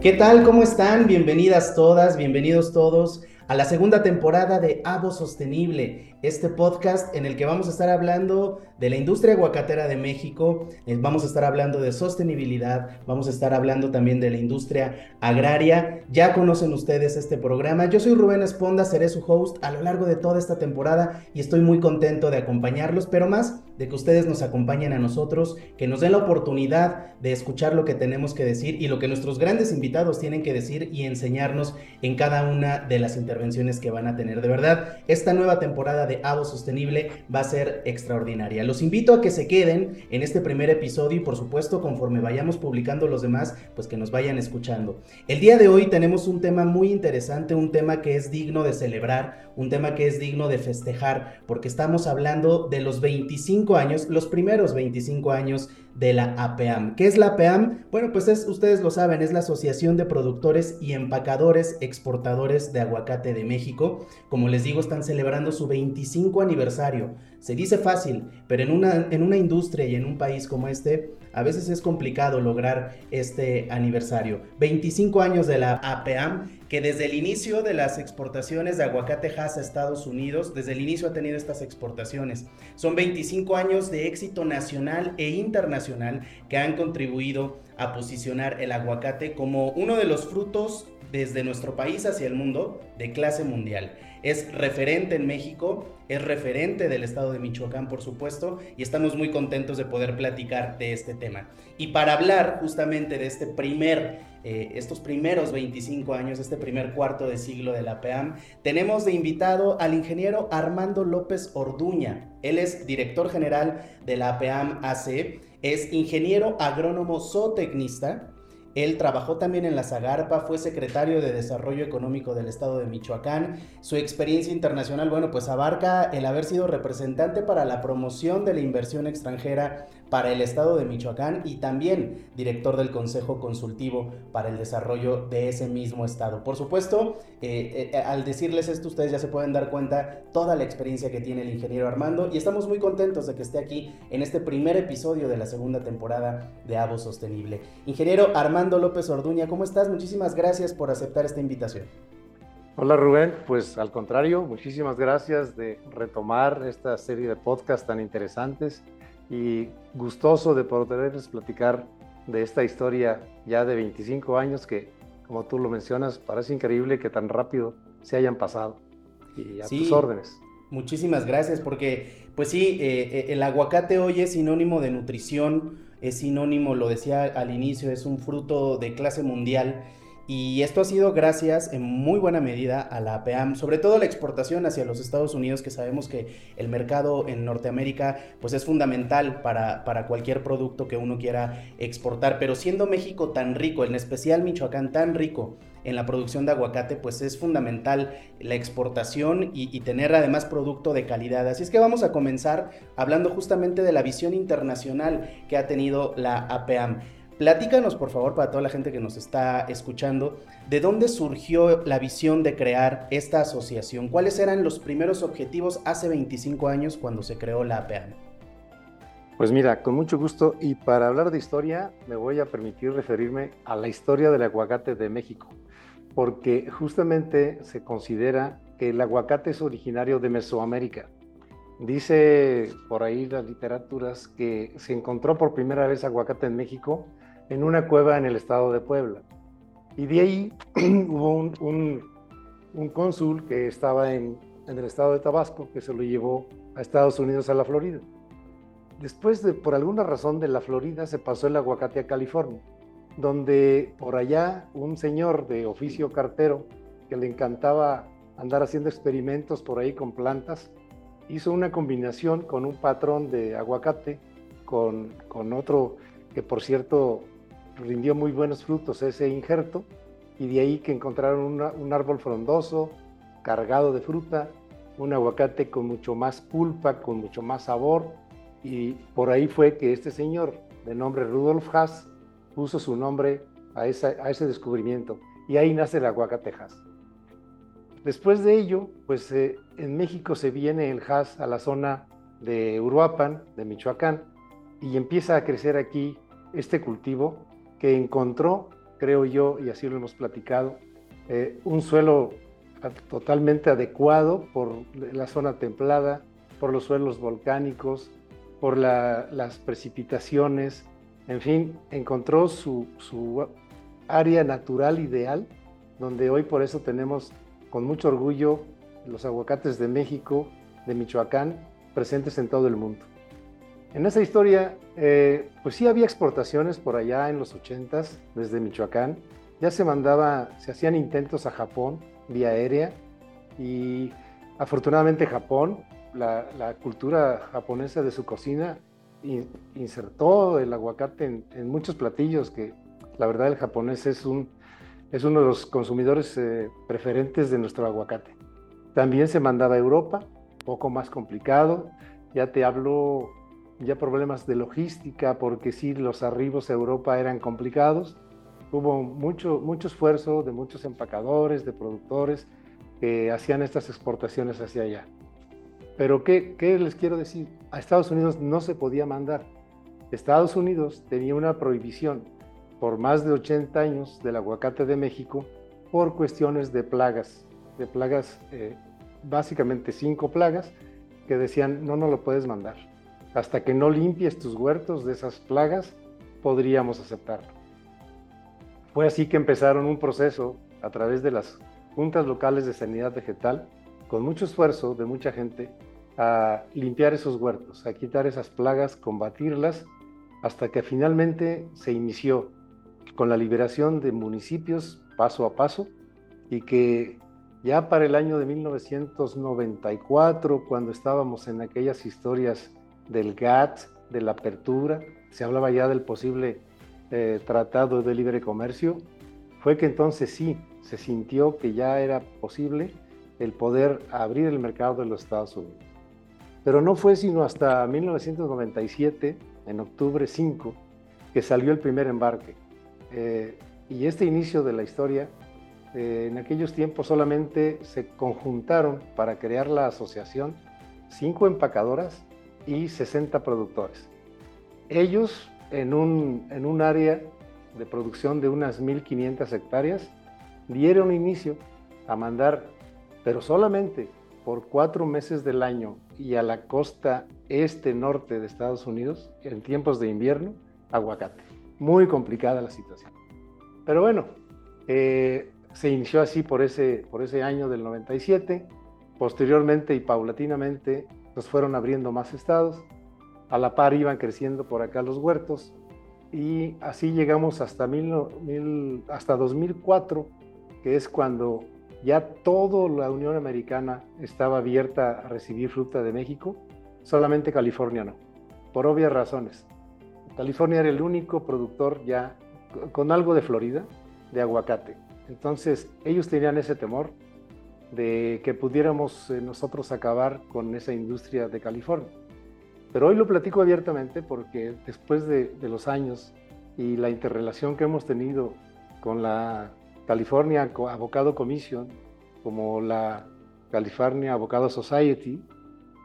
¿Qué tal? ¿Cómo están? Bienvenidas todas, bienvenidos todos a la segunda temporada de Avo Sostenible, este podcast en el que vamos a estar hablando de la industria aguacatera de México, eh, vamos a estar hablando de sostenibilidad, vamos a estar hablando también de la industria agraria. Ya conocen ustedes este programa. Yo soy Rubén Esponda, seré su host a lo largo de toda esta temporada y estoy muy contento de acompañarlos, pero más de que ustedes nos acompañen a nosotros, que nos den la oportunidad de escuchar lo que tenemos que decir y lo que nuestros grandes invitados tienen que decir y enseñarnos en cada una de las intervenciones que van a tener. De verdad, esta nueva temporada de Avo Sostenible va a ser extraordinaria. Los invito a que se queden en este primer episodio y por supuesto conforme vayamos publicando los demás, pues que nos vayan escuchando. El día de hoy tenemos un tema muy interesante, un tema que es digno de celebrar, un tema que es digno de festejar, porque estamos hablando de los 25 años, los primeros 25 años de la APAM. ¿Qué es la APAM? Bueno, pues es, ustedes lo saben, es la Asociación de Productores y Empacadores Exportadores de Aguacate de México. Como les digo, están celebrando su 25 aniversario. Se dice fácil, pero en una, en una industria y en un país como este, a veces es complicado lograr este aniversario. 25 años de la APAM, que desde el inicio de las exportaciones de aguacate Hass a Estados Unidos, desde el inicio ha tenido estas exportaciones. Son 25 años de éxito nacional e internacional que han contribuido a posicionar el aguacate como uno de los frutos desde nuestro país hacia el mundo de clase mundial es referente en México, es referente del estado de Michoacán, por supuesto, y estamos muy contentos de poder platicar de este tema. Y para hablar justamente de este primer, eh, estos primeros 25 años, este primer cuarto de siglo de la PEAM, tenemos de invitado al ingeniero Armando López Orduña. Él es director general de la PEAM AC, es ingeniero agrónomo zootecnista, él trabajó también en la Zagarpa, fue secretario de Desarrollo Económico del Estado de Michoacán. Su experiencia internacional, bueno, pues abarca el haber sido representante para la promoción de la inversión extranjera para el Estado de Michoacán y también director del Consejo Consultivo para el Desarrollo de ese mismo Estado. Por supuesto, eh, eh, al decirles esto, ustedes ya se pueden dar cuenta toda la experiencia que tiene el ingeniero Armando y estamos muy contentos de que esté aquí en este primer episodio de la segunda temporada de Avo Sostenible. Ingeniero Armando López Orduña, ¿cómo estás? Muchísimas gracias por aceptar esta invitación. Hola Rubén, pues al contrario, muchísimas gracias de retomar esta serie de podcasts tan interesantes y gustoso de poderles platicar de esta historia ya de 25 años que, como tú lo mencionas, parece increíble que tan rápido se hayan pasado. Y a tus órdenes. Muchísimas gracias, porque pues sí, eh, eh, el aguacate hoy es sinónimo de nutrición, es sinónimo, lo decía al inicio, es un fruto de clase mundial y esto ha sido gracias en muy buena medida a la APAM, sobre todo la exportación hacia los Estados Unidos, que sabemos que el mercado en Norteamérica pues es fundamental para, para cualquier producto que uno quiera exportar. Pero siendo México tan rico, en especial Michoacán tan rico en la producción de aguacate, pues es fundamental la exportación y, y, tener además producto de calidad. Así es que vamos a comenzar hablando justamente de la visión internacional que ha tenido la APAM. Platícanos, por favor, para toda la gente que nos está escuchando, ¿de dónde surgió la visión de crear esta asociación? ¿Cuáles eran los primeros objetivos hace 25 años cuando se creó la APAN? Pues mira, con mucho gusto y para hablar de historia me voy a permitir referirme a la historia del aguacate de México, porque justamente se considera que el aguacate es originario de Mesoamérica. Dice por ahí las literaturas que se encontró por primera vez aguacate en México en una cueva en el estado de Puebla. Y de ahí hubo un, un, cónsul que estaba en, en, el estado de Tabasco que se lo llevó a Estados Unidos, a la Florida. Después, de, por alguna razón, de la Florida se pasó el aguacate a California, donde por allá un señor de oficio cartero que le encantaba andar haciendo experimentos por ahí con plantas, hizo una combinación con un patrón de aguacate con, con otro que por cierto rindió muy buenos frutos ese injerto y de ahí que encontraron un árbol frondoso, cargado de fruta, un aguacate con mucho más pulpa, con mucho más sabor y por ahí fue que este señor de nombre Rudolf Haas puso su nombre a, esa, a ese descubrimiento y ahí nace el aguacate Haas. Después de ello, pues eh, en México se viene el Haas a la zona de Uruapan, de Michoacán, y empieza a crecer aquí este cultivo que encontró creo yo, y así lo hemos platicado, eh, un suelo totalmente adecuado por la zona templada, por los suelos volcánicos, por las precipitaciones, en fin, encontró su, su área natural ideal, donde hoy por eso tenemos con mucho orgullo los aguacates de México, de Michoacán, presentes en todo el mundo. En esa historia, eh, pues sí había exportaciones por allá en los 80 desde Michoacán. Ya se mandaba, se hacían intentos a Japón vía aérea y afortunadamente Japón, la, cultura japonesa de su cocina, insertó el aguacate en, en, muchos platillos que la verdad el japonés es, un, es uno de los consumidores eh, preferentes de nuestro aguacate. También se mandaba a Europa, poco más complicado. Ya te hablo ya problemas de logística, porque sí, los arribos a Europa eran complicados. Hubo mucho, mucho esfuerzo de muchos empacadores, de productores que hacían estas exportaciones hacia allá. Pero ¿qué, ¿qué les quiero decir? A Estados Unidos no se podía mandar. Estados Unidos tenía una prohibición por más de 80 años del aguacate de México por cuestiones de plagas, de plagas, eh, básicamente cinco plagas, que decían no, no lo puedes mandar. Hasta que no limpies tus huertos de esas plagas, podríamos aceptarlo. Fue así que empezaron un proceso a través de las juntas locales de sanidad vegetal, con mucho esfuerzo de mucha gente, a limpiar esos huertos, a quitar esas plagas, combatirlas, hasta que finalmente se inició con la liberación de municipios paso a paso y que ya para el año de 1994, cuando estábamos en aquellas historias del GATT, de la apertura, se hablaba ya del posible eh, tratado de libre comercio, fue que entonces sí, se sintió que ya era posible el poder abrir el mercado de los Estados Unidos. Pero no fue sino hasta 1997, en octubre 5, que salió el primer embarque. Eh, y este inicio de la historia, eh, en aquellos tiempos solamente se conjuntaron para crear la asociación cinco empacadoras y 60 productores. Ellos en un, en un área de producción de unas 1.500 hectáreas dieron inicio a mandar, pero solamente por cuatro meses del año y a la costa este-norte de Estados Unidos, en tiempos de invierno, aguacate. Muy complicada la situación. Pero bueno, eh, se inició así por ese, por ese año del 97. Posteriormente y paulatinamente nos fueron abriendo más estados. A la par iban creciendo por acá los huertos. Y así llegamos hasta, mil, hasta 2004, que es cuando ya toda la Unión Americana estaba abierta a recibir fruta de México, solamente California no, por obvias razones. California era el único productor ya con algo de Florida de aguacate. Entonces ellos tenían ese temor de que pudiéramos eh, nosotros acabar con esa industria de California. Pero hoy lo platico abiertamente porque después de, los años y la interrelación que hemos tenido con la California Avocado Commission, como la California Avocado Society,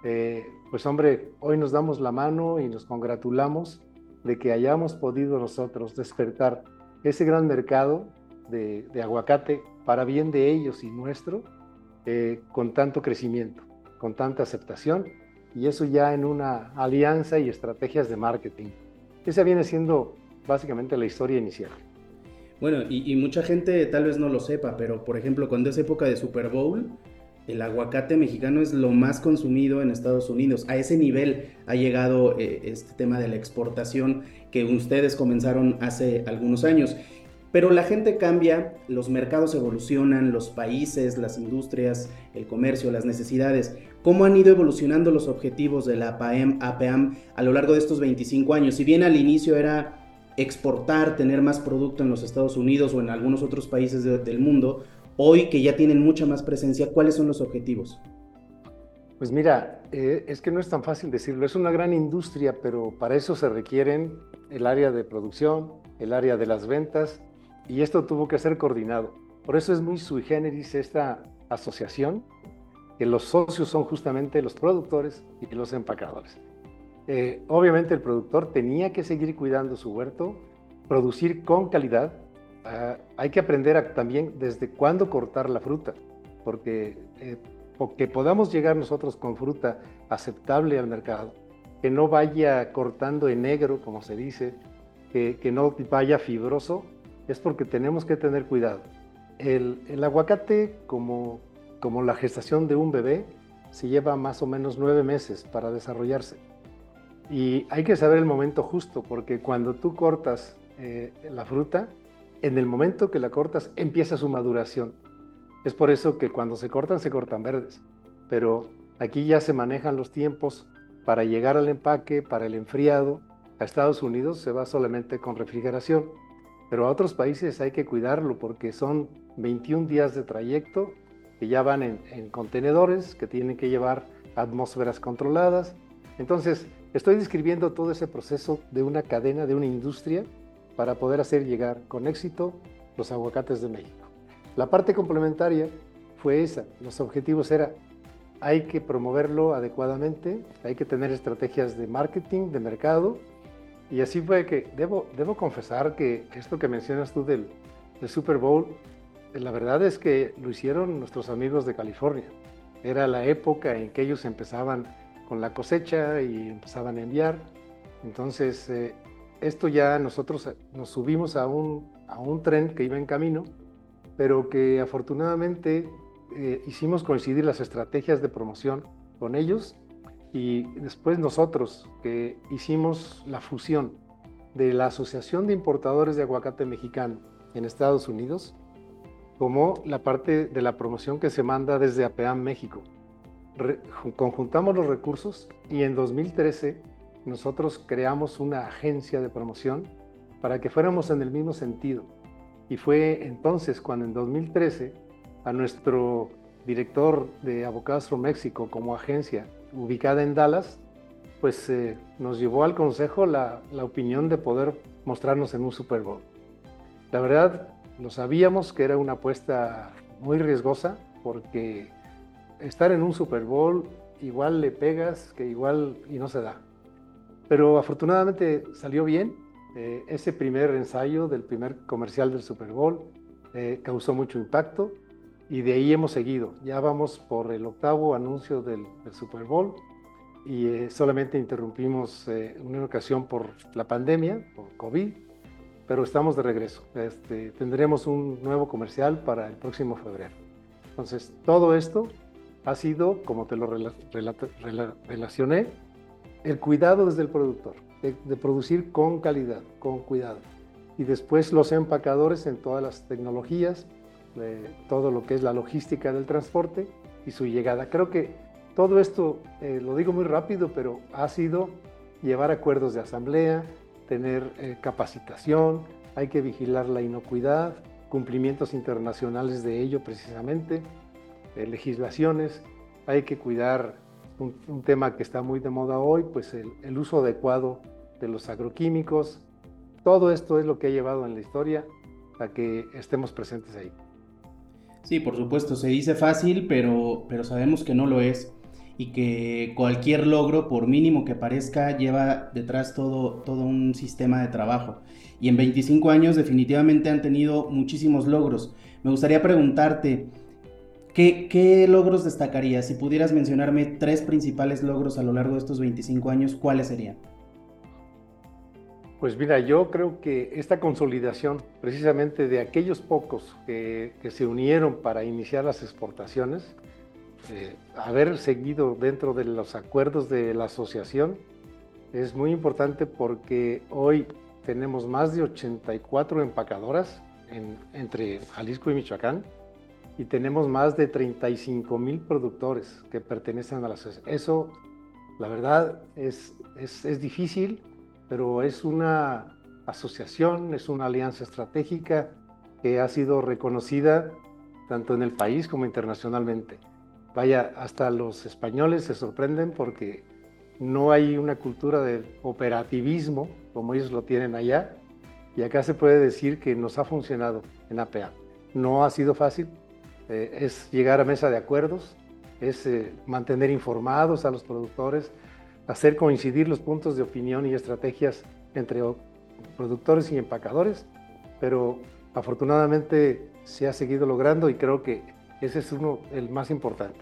eh, pues hombre, hoy nos damos la mano y nos congratulamos de que hayamos podido nosotros despertar ese gran mercado de, aguacate para bien de ellos y nuestro, eh, con tanto crecimiento, con tanta aceptación, y eso ya en una alianza y estrategias de marketing. Esa viene siendo básicamente la historia inicial. Bueno, y, mucha gente tal vez no lo sepa, pero por ejemplo, cuando es época de Super Bowl, el aguacate mexicano es lo más consumido en Estados Unidos. A ese nivel ha llegado eh, este tema de la exportación que ustedes comenzaron hace algunos años. Pero la gente cambia, los mercados evolucionan, los países, las industrias, el comercio, las necesidades. ¿Cómo han ido evolucionando los objetivos de la APAM, APAM a lo largo de estos 25 años? Si bien al inicio era exportar, tener más producto en los Estados Unidos o en algunos otros países del mundo, hoy que ya tienen mucha más presencia, ¿cuáles son los objetivos? Pues mira, eh, es que no es tan fácil decirlo, es una gran industria, pero para eso se requieren el área de producción, el área de las ventas, y esto tuvo que ser coordinado. Por eso es muy sui generis esta asociación, que los socios son justamente los productores y los empacadores. Eh, obviamente el productor tenía que seguir cuidando su huerto, producir con calidad ah, hay que aprender también desde cuándo cortar la fruta, porque eh, que podamos llegar nosotros con fruta aceptable al mercado, que no vaya cortando en negro, como se dice, que, que no vaya fibroso, es porque tenemos que tener cuidado. El, aguacate, como, como la gestación de un bebé, se lleva más o menos nueve meses para desarrollarse. Y hay que saber el momento justo, porque cuando tú cortas eh, la fruta, en el momento que la cortas empieza su maduración. Es por eso que cuando se cortan, se cortan verdes. Pero aquí ya se manejan los tiempos para llegar al empaque, para el enfriado. A Estados Unidos se va solamente con refrigeración, pero a otros países hay que cuidarlo porque son 21 días de trayecto que ya van en, en contenedores, que tienen que llevar atmósferas controladas. Entonces, estoy describiendo todo ese proceso de una cadena, de una industria, para poder hacer llegar con éxito los aguacates de México. La parte complementaria fue esa. Los objetivos eran, hay que promoverlo adecuadamente, hay que tener estrategias de marketing, de mercado. Y así fue que debo, debo confesar que esto que mencionas tú del, Super Bowl, la verdad es que lo hicieron nuestros amigos de California. Era la época en que ellos empezaban con la cosecha y empezaban a enviar. Entonces, eh, esto ya nosotros nos subimos a un, a un tren que iba en camino pero que afortunadamente eh, hicimos coincidir las estrategias de promoción con ellos y después nosotros que hicimos la fusión de la Asociación de Importadores de Aguacate Mexicano en Estados Unidos como la parte de la promoción que se manda desde APEAM México. conjuntamos los recursos y en 2013 nosotros creamos una agencia de promoción para que fuéramos en el mismo sentido y fue entonces cuando en 2013 a nuestro director de Abogados from México como agencia ubicada en Dallas, pues eh, nos llevó al consejo la, la, opinión de poder mostrarnos en un Super Bowl. La verdad, lo sabíamos que era una apuesta muy riesgosa porque estar en un Super Bowl igual le pegas que igual y no se da. Pero afortunadamente salió bien eh, ese primer ensayo del primer comercial del Super Bowl eh, causó mucho impacto y de ahí hemos seguido. Ya vamos por el octavo anuncio del, Super Bowl y eh, solamente interrumpimos una ocasión por la pandemia, por COVID, pero estamos de regreso. Este, tendremos un nuevo comercial para el próximo febrero. Entonces, todo esto ha sido, como te lo relacioné, el cuidado desde el productor de, producir con calidad, con cuidado. Y después los empacadores en todas las tecnologías, todo lo que es la logística del transporte y su llegada. Creo que todo esto, eh, lo digo muy rápido, pero ha sido llevar acuerdos de asamblea, tener eh, capacitación, hay que vigilar la inocuidad, cumplimientos internacionales de ello precisamente, eh, legislaciones, hay que cuidar un, tema que está muy de moda hoy, pues el, uso adecuado de los agroquímicos. Todo esto es lo que ha llevado en la historia a que estemos presentes ahí. Sí, por supuesto, se dice fácil, pero, pero sabemos que no lo es y que cualquier logro, por mínimo que parezca, lleva detrás todo, todo un sistema de trabajo. Y en 25 años definitivamente han tenido muchísimos logros. Me gustaría preguntarte, ¿Qué, logros destacarías? Si pudieras mencionarme tres principales logros a lo largo de estos 25 años, ¿cuáles serían? Pues mira, yo creo que esta consolidación precisamente de aquellos pocos que, se unieron para iniciar las exportaciones, eh, haber seguido dentro de los acuerdos de la asociación, es muy importante porque hoy tenemos más de 84 empacadoras entre Jalisco y Michoacán y tenemos más de 35 mil productores que pertenecen a la asociación. Eso, la verdad, es, es, es, difícil, pero es una asociación, es una alianza estratégica que ha sido reconocida tanto en el país como internacionalmente. Vaya, hasta los españoles se sorprenden porque no hay una cultura de operativismo como ellos lo tienen allá, y acá se puede decir que nos ha funcionado en APA. No ha sido fácil, eh, es llegar a mesa de acuerdos, es eh, mantener informados a los productores, hacer coincidir los puntos de opinión y estrategias entre productores y empacadores, pero afortunadamente se ha seguido logrando y creo que ese es uno, el más importante.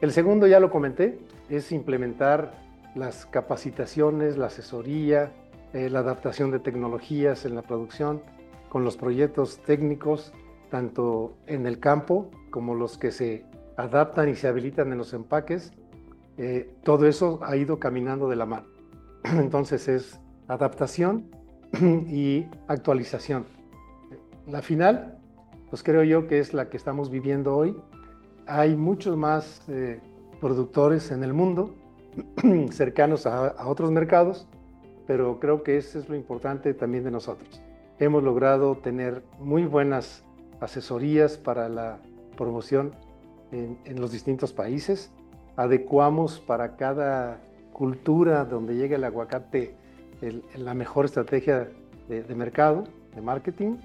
El segundo, ya lo comenté, es implementar las capacitaciones, la asesoría, eh, la adaptación de tecnologías en la producción, con los proyectos técnicos, tanto en el campo como los que se adaptan y se habilitan en los empaques. Eh, todo eso ha ido caminando de la mano. Entonces es adaptación y actualización. La final, pues creo yo que es la que estamos viviendo hoy. Hay muchos más eh, productores en el mundo cercanos a, otros mercados, pero creo que eso es lo importante también de nosotros. Hemos logrado tener muy buenas asesorías para la promoción en, los distintos países. Adecuamos para cada cultura donde llegue el aguacate la mejor estrategia de, mercado, de marketing,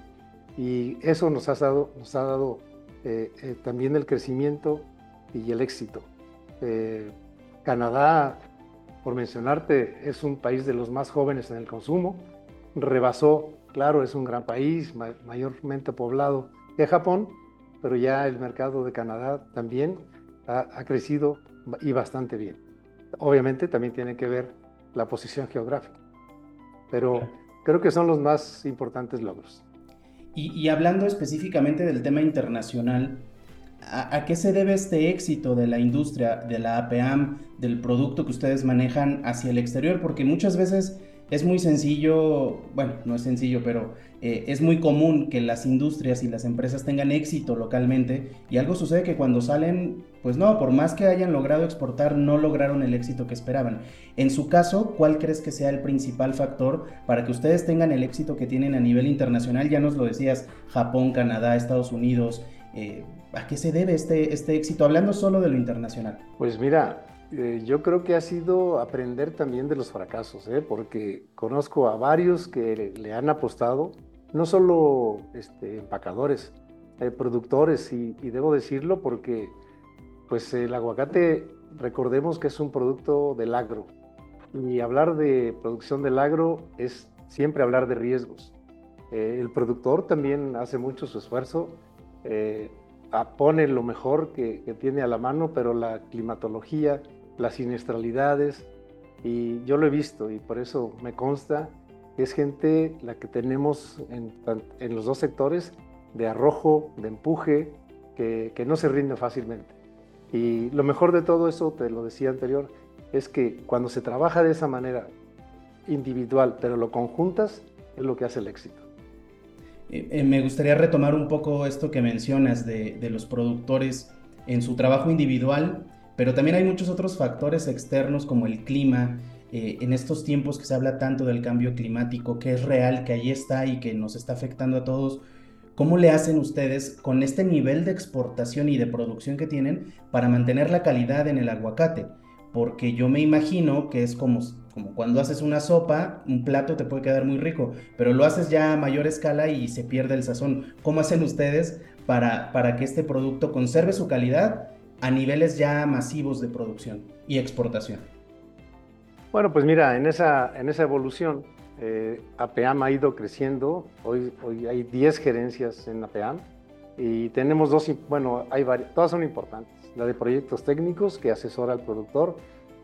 y eso nos ha dado, nos ha dado eh, eh, también el crecimiento y el éxito. Eh, Canadá, por mencionarte, es un país de los más jóvenes en el consumo. Rebasó, claro, es un gran país, mayormente poblado de Japón, pero ya el mercado de Canadá también ha, crecido y bastante bien. Obviamente también tiene que ver la posición geográfica, pero creo que son los más importantes logros. y hablando específicamente del tema internacional, ¿A, qué se debe este éxito de la industria, de la APAM, del producto que ustedes manejan hacia el exterior? Porque muchas veces es muy sencillo, bueno, no es sencillo, pero eh, es muy común que las industrias y las empresas tengan éxito localmente y algo sucede que cuando salen, pues no, por más que hayan logrado exportar, no lograron el éxito que esperaban. En su caso, ¿cuál crees que sea el principal factor para que ustedes tengan el éxito que tienen a nivel internacional? Ya nos lo decías, Japón, Canadá, Estados Unidos. Eh, ¿A qué se debe este, este éxito? Hablando solo de lo internacional. Pues mira, eh, yo creo que ha sido aprender también de los fracasos, ¿eh? porque conozco a varios que le, han apostado, no solo este, empacadores, eh, productores, y, debo decirlo porque pues el aguacate, recordemos que es un producto del agro, y hablar de producción del agro es siempre hablar de riesgos. el productor también hace mucho su esfuerzo pone lo mejor que, tiene a la mano, pero la climatología, las siniestralidades, y yo lo he visto y por eso me consta que es gente la que tenemos en, en los dos sectores de arrojo, de empuje, que, que, no se rinde fácilmente. Y lo mejor de todo eso, te lo decía anterior, es que cuando se trabaja de esa manera individual, pero lo conjuntas, es lo que hace el éxito. Eh, eh, me gustaría retomar un poco esto que mencionas de, los productores en su trabajo individual, pero también hay muchos otros factores externos como el clima. Eh, en estos tiempos que se habla tanto del cambio climático, que es real, que ahí está y que nos está afectando a todos, ¿cómo le hacen ustedes con este nivel de exportación y de producción que tienen para mantener la calidad en el aguacate? Porque yo me imagino que es como como cuando haces una sopa, un plato te puede quedar muy rico, pero lo haces ya a mayor escala y se pierde el sazón. ¿Cómo hacen ustedes para, para que este producto conserve su calidad a niveles ya masivos de producción y exportación? Bueno, pues mira, en esa, en esa evolución, eh, APEAM ha ido creciendo. Hoy, hoy hay 10 gerencias en APEAM y tenemos dos, bueno, hay varias, todas son importantes. La de proyectos técnicos que asesora al productor,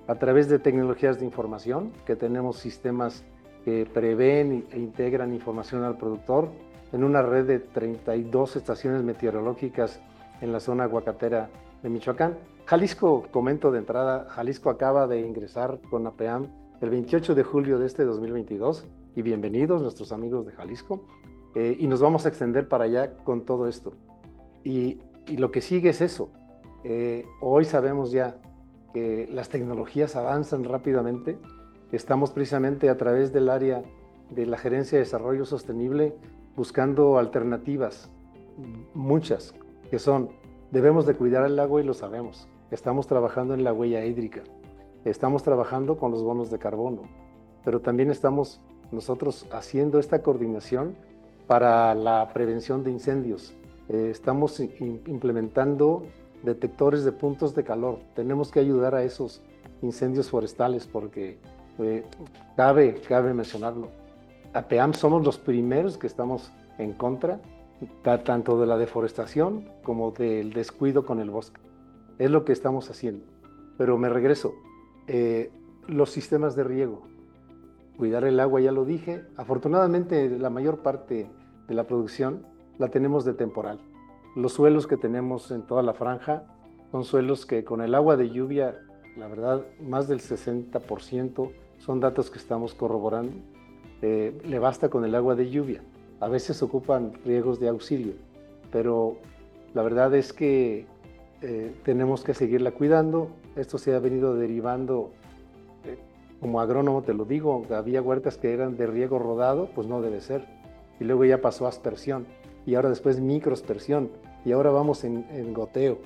a través de tecnologías de información, que tenemos sistemas que prevén e integran información al productor en una red de 32 estaciones meteorológicas en la zona aguacatera de Michoacán. Jalisco, comento de entrada, Jalisco acaba de ingresar con APEAM el 28 de julio de este 2022 y bienvenidos nuestros amigos de Jalisco eh, y nos vamos a extender para allá con todo esto. Y, lo que sigue es eso. Eh, hoy sabemos ya que las tecnologías avanzan rápidamente. Estamos precisamente a través del área de la Gerencia de Desarrollo Sostenible buscando alternativas, muchas, que son, debemos de cuidar el agua y lo sabemos. Estamos trabajando en la huella hídrica, estamos trabajando con los bonos de carbono, pero también estamos nosotros haciendo esta coordinación para la prevención de incendios. Eh, estamos implementando detectores de puntos de calor. Tenemos que ayudar a esos incendios forestales porque eh, cabe, cabe mencionarlo. APEAM somos los primeros que estamos en contra tanto de la deforestación como del descuido con el bosque. Es lo que estamos haciendo. Pero me regreso. Eh, los sistemas de riego. Cuidar el agua, ya lo dije. Afortunadamente, la mayor parte de la producción la tenemos de temporal. Los suelos que tenemos en toda la franja son suelos que con el agua de lluvia, la verdad, más del 60% son datos que estamos corroborando. Eh, le basta con el agua de lluvia. A veces ocupan riegos de auxilio, pero la verdad es que eh, tenemos que seguirla cuidando. Esto se ha venido derivando, eh, como agrónomo te lo digo, había huertas que eran de riego rodado, pues no debe ser. Y luego ya pasó a aspersión, y ahora después microaspersión, y ahora vamos en, goteo.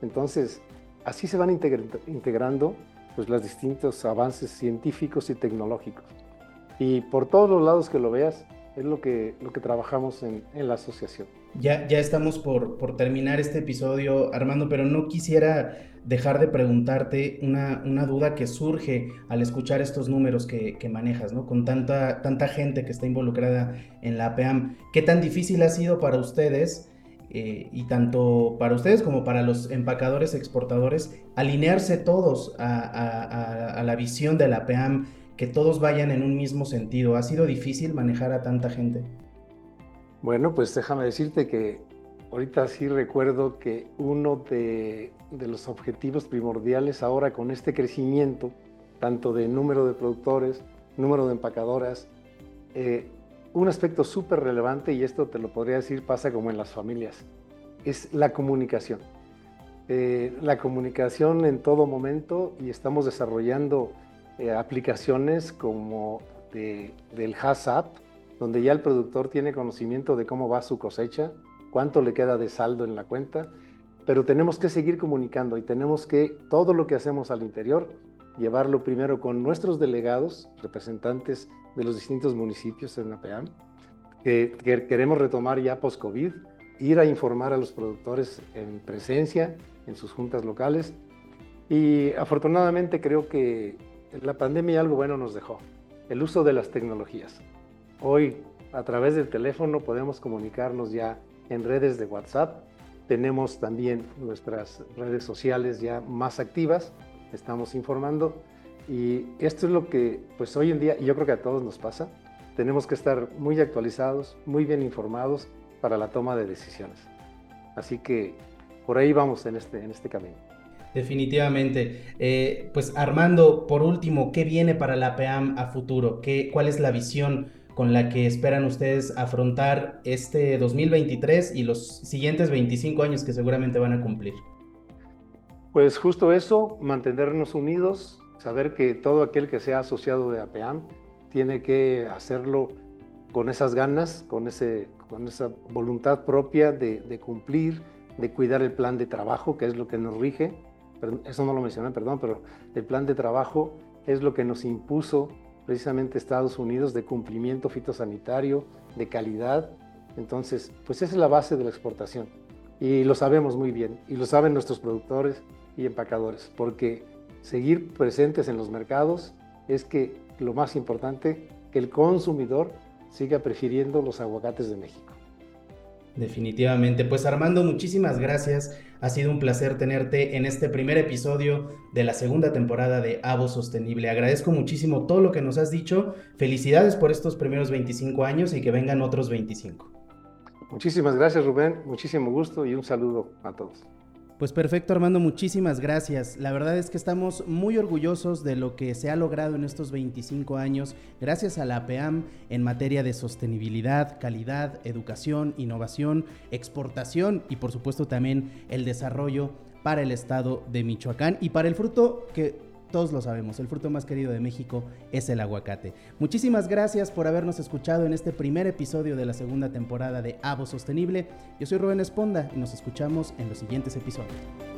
Entonces, así se van integrando pues, los distintos avances científicos y tecnológicos. Y por todos los lados que lo veas, es lo que, lo que trabajamos en, en la asociación. Ya, ya estamos por, por, terminar este episodio, Armando, pero no quisiera dejar de preguntarte una, una duda que surge al escuchar estos números que, que, manejas, ¿no? Con tanta, tanta gente que está involucrada en la APAM. ¿Qué tan difícil ha sido para ustedes, eh, y tanto para ustedes como para los empacadores exportadores, alinearse todos a, a, a la visión de la APAM, que todos vayan en un mismo sentido? ¿Ha sido difícil manejar a tanta gente? Bueno, pues déjame decirte que ahorita sí recuerdo que uno de, los objetivos primordiales ahora con este crecimiento, tanto de número de productores, número de empacadoras, eh, un aspecto súper relevante, y esto te lo podría decir, pasa como en las familias, es la comunicación. Eh, la comunicación en todo momento y estamos desarrollando eh, aplicaciones como del HACCP, donde ya el productor tiene conocimiento de cómo va su cosecha, cuánto le queda de saldo en la cuenta, pero tenemos que seguir comunicando y tenemos que todo lo que hacemos al interior llevarlo primero con nuestros delegados, representantes de los distintos municipios en la PEAM, que, queremos retomar ya post-COVID, ir a informar a los productores en presencia, en sus juntas locales. Y afortunadamente creo que la pandemia algo bueno nos dejó, el uso de las tecnologías. Hoy a través del teléfono podemos comunicarnos ya en redes de WhatsApp. Tenemos también nuestras redes sociales ya más activas. Estamos informando y esto es lo que pues hoy en día, y yo creo que a todos nos pasa, tenemos que estar muy actualizados, muy bien informados para la toma de decisiones. Así que por ahí vamos en este, en este camino. Definitivamente. Eh, pues Armando, por último, ¿qué viene para la PEAM a futuro? ¿Qué, ¿Cuál es la visión con la que esperan ustedes afrontar este 2023 y los siguientes 25 años que seguramente van a cumplir? Pues justo eso, mantenernos unidos, saber que todo aquel que sea asociado de APEAM tiene que hacerlo con esas ganas, con, ese, con esa voluntad propia de cumplir, de cuidar el plan de trabajo, que es lo que nos rige. Eso no lo mencioné, perdón, pero el plan de trabajo es lo que nos impuso precisamente Estados Unidos de cumplimiento fitosanitario, de calidad. Entonces, pues esa es la base de la exportación. Y lo sabemos muy bien, y lo saben nuestros productores y empacadores, porque seguir presentes en los mercados es que lo más importante, que el consumidor siga prefiriendo los aguacates de México. Definitivamente. Pues Armando, muchísimas gracias. Ha sido un placer tenerte en este primer episodio de la segunda temporada de Avo Sostenible. Agradezco muchísimo todo lo que nos has dicho. Felicidades por estos primeros 25 años y que vengan otros 25. Muchísimas gracias Rubén, muchísimo gusto y un saludo a todos. Pues perfecto Armando, muchísimas gracias. La verdad es que estamos muy orgullosos de lo que se ha logrado en estos 25 años gracias a la APEAM en materia de sostenibilidad, calidad, educación, innovación, exportación y por supuesto también el desarrollo para el estado de Michoacán y para el fruto que todos lo sabemos, el fruto más querido de México es el aguacate. Muchísimas gracias por habernos escuchado en este primer episodio de la segunda temporada de Avo Sostenible. Yo soy Rubén Esponda y nos escuchamos en los siguientes episodios.